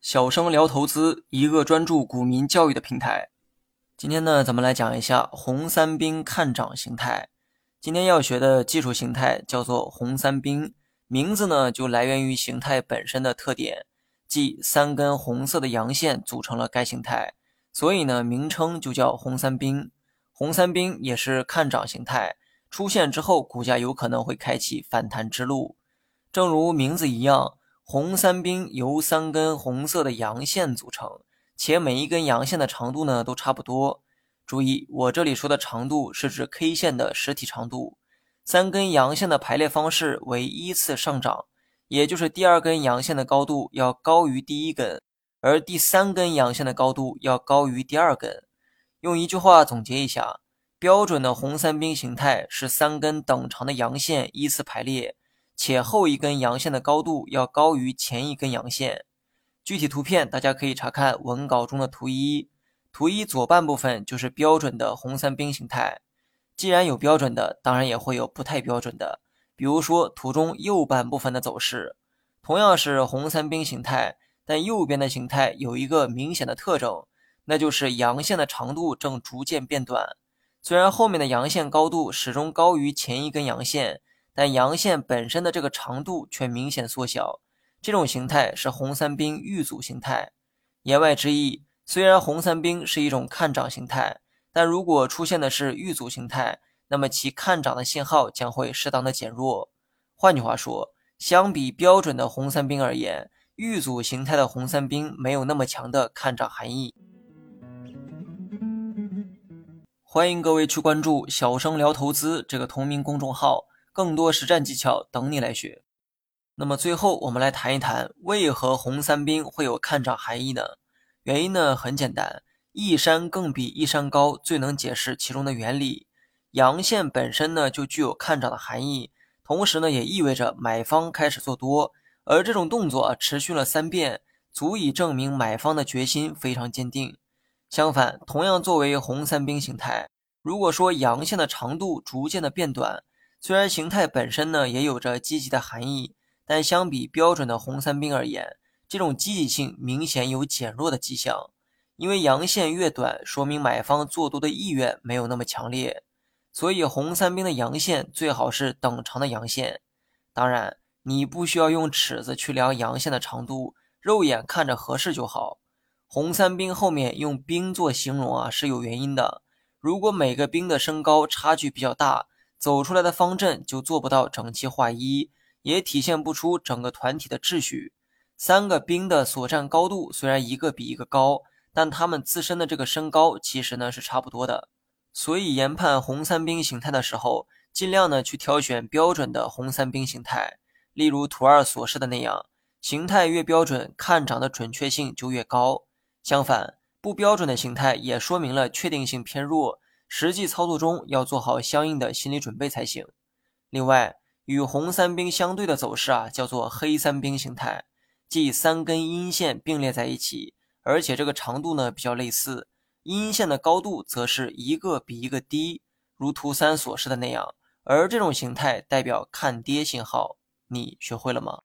小生聊投资，一个专注股民教育的平台。今天呢，咱们来讲一下红三兵看涨形态。今天要学的技术形态叫做红三兵，名字呢就来源于形态本身的特点，即三根红色的阳线组成了该形态，所以呢名称就叫红三兵。红三兵也是看涨形态，出现之后股价有可能会开启反弹之路。正如名字一样。红三兵由三根红色的阳线组成，且每一根阳线的长度呢都差不多。注意，我这里说的长度是指 K 线的实体长度。三根阳线的排列方式为依次上涨，也就是第二根阳线的高度要高于第一根，而第三根阳线的高度要高于第二根。用一句话总结一下，标准的红三兵形态是三根等长的阳线依次排列。且后一根阳线的高度要高于前一根阳线。具体图片大家可以查看文稿中的图一。图一左半部分就是标准的红三兵形态。既然有标准的，当然也会有不太标准的。比如说图中右半部分的走势，同样是红三兵形态，但右边的形态有一个明显的特征，那就是阳线的长度正逐渐变短。虽然后面的阳线高度始终高于前一根阳线。但阳线本身的这个长度却明显缩小，这种形态是红三兵遇阻形态。言外之意，虽然红三兵是一种看涨形态，但如果出现的是遇阻形态，那么其看涨的信号将会适当的减弱。换句话说，相比标准的红三兵而言，遇阻形态的红三兵没有那么强的看涨含义。欢迎各位去关注“小生聊投资”这个同名公众号。更多实战技巧等你来学。那么最后，我们来谈一谈为何红三兵会有看涨含义呢？原因呢很简单，一山更比一山高，最能解释其中的原理。阳线本身呢就具有看涨的含义，同时呢也意味着买方开始做多，而这种动作持续了三遍，足以证明买方的决心非常坚定。相反，同样作为红三兵形态，如果说阳线的长度逐渐的变短，虽然形态本身呢也有着积极的含义，但相比标准的红三兵而言，这种积极性明显有减弱的迹象。因为阳线越短，说明买方做多的意愿没有那么强烈，所以红三兵的阳线最好是等长的阳线。当然，你不需要用尺子去量阳线的长度，肉眼看着合适就好。红三兵后面用兵做形容啊是有原因的。如果每个兵的身高差距比较大，走出来的方阵就做不到整齐划一，也体现不出整个团体的秩序。三个兵的所占高度虽然一个比一个高，但他们自身的这个身高其实呢是差不多的。所以研判红三兵形态的时候，尽量呢去挑选标准的红三兵形态。例如图二所示的那样，形态越标准，看涨的准确性就越高。相反，不标准的形态也说明了确定性偏弱。实际操作中要做好相应的心理准备才行。另外，与红三兵相对的走势啊，叫做黑三兵形态，即三根阴线并列在一起，而且这个长度呢比较类似，阴线的高度则是一个比一个低，如图三所示的那样。而这种形态代表看跌信号，你学会了吗？